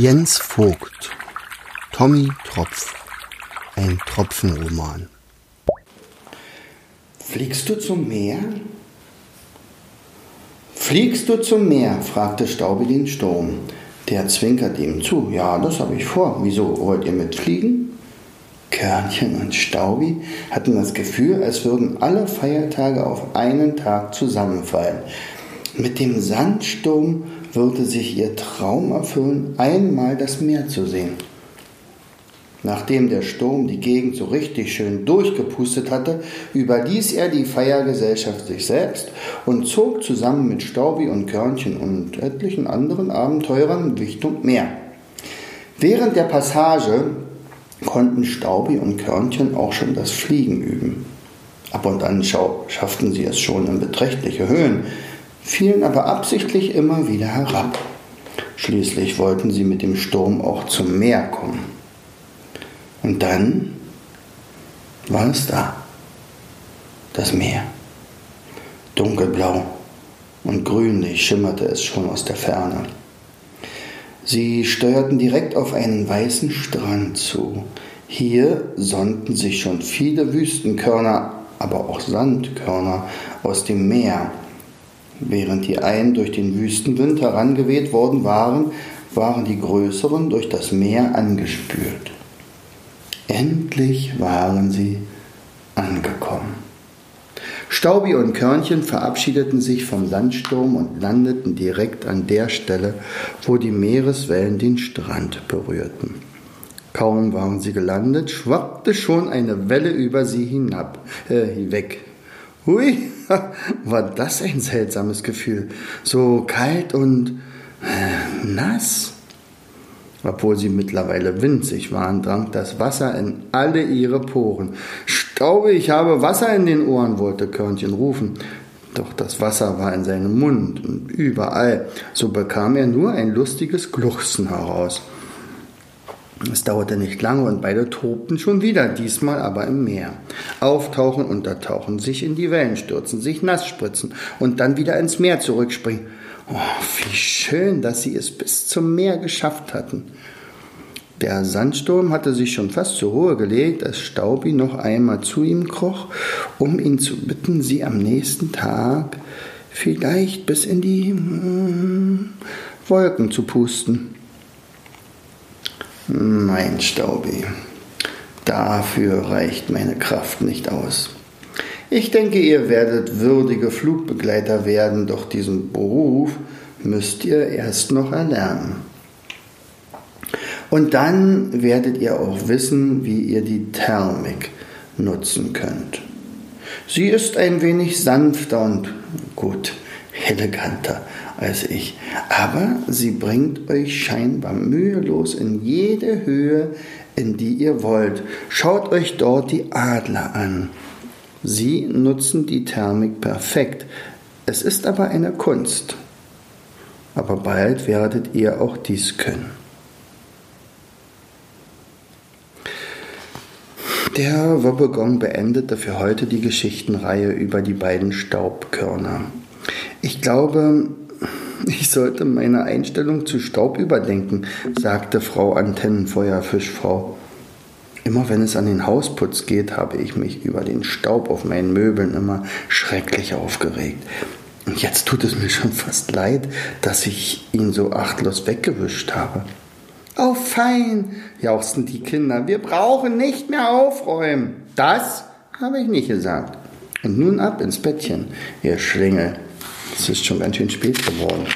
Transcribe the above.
Jens Vogt, Tommy Tropf, ein Tropfenroman. Fliegst du zum Meer? Fliegst du zum Meer? fragte Staubi den Sturm. Der zwinkerte ihm zu. Ja, das habe ich vor. Wieso wollt ihr mitfliegen? Körnchen und Staubi hatten das Gefühl, als würden alle Feiertage auf einen Tag zusammenfallen. Mit dem Sandsturm würde sich ihr Traum erfüllen, einmal das Meer zu sehen. Nachdem der Sturm die Gegend so richtig schön durchgepustet hatte, überließ er die Feiergesellschaft sich selbst und zog zusammen mit Staubi und Körnchen und etlichen anderen Abenteurern Richtung Meer. Während der Passage konnten Staubi und Körnchen auch schon das Fliegen üben. Ab und an schafften sie es schon in beträchtliche Höhen, fielen aber absichtlich immer wieder herab. Schließlich wollten sie mit dem Sturm auch zum Meer kommen. Und dann war es da, das Meer. Dunkelblau und grünlich schimmerte es schon aus der Ferne. Sie steuerten direkt auf einen weißen Strand zu. Hier sonnten sich schon viele Wüstenkörner, aber auch Sandkörner aus dem Meer Während die einen durch den Wüstenwind herangeweht worden waren, waren die größeren durch das Meer angespült. Endlich waren sie angekommen. Staubi und Körnchen verabschiedeten sich vom Sandsturm und landeten direkt an der Stelle, wo die Meereswellen den Strand berührten. Kaum waren sie gelandet, schwappte schon eine Welle über sie hinab, äh, weg. Hui, war das ein seltsames Gefühl. So kalt und äh, nass. Obwohl sie mittlerweile winzig waren, drang das Wasser in alle ihre Poren. Staube, ich habe Wasser in den Ohren, wollte Körnchen rufen. Doch das Wasser war in seinem Mund und überall. So bekam er nur ein lustiges Gluchsen heraus. Es dauerte nicht lange und beide tobten schon wieder, diesmal aber im Meer. Auftauchen, untertauchen, sich in die Wellen stürzen, sich nass spritzen und dann wieder ins Meer zurückspringen. Oh, wie schön, dass sie es bis zum Meer geschafft hatten. Der Sandsturm hatte sich schon fast zur Ruhe gelegt, als Staubi noch einmal zu ihm kroch, um ihn zu bitten, sie am nächsten Tag vielleicht bis in die mm, Wolken zu pusten. Mein Staubi, dafür reicht meine Kraft nicht aus. Ich denke, ihr werdet würdige Flugbegleiter werden, doch diesen Beruf müsst ihr erst noch erlernen. Und dann werdet ihr auch wissen, wie ihr die Thermik nutzen könnt. Sie ist ein wenig sanfter und gut, eleganter als ich. Aber sie bringt euch scheinbar mühelos in jede Höhe, in die ihr wollt. Schaut euch dort die Adler an. Sie nutzen die Thermik perfekt. Es ist aber eine Kunst. Aber bald werdet ihr auch dies können. Der Wobbegong beendete für heute die Geschichtenreihe über die beiden Staubkörner. Ich glaube, ich sollte meine Einstellung zu Staub überdenken, sagte Frau Antennenfeuerfischfrau. Immer wenn es an den Hausputz geht, habe ich mich über den Staub auf meinen Möbeln immer schrecklich aufgeregt. Und jetzt tut es mir schon fast leid, dass ich ihn so achtlos weggewischt habe. Oh, fein, jauchzten die Kinder. Wir brauchen nicht mehr aufräumen. Das habe ich nicht gesagt. Und nun ab ins Bettchen, ihr Schlingel. Es ist schon ganz schön spät geworden.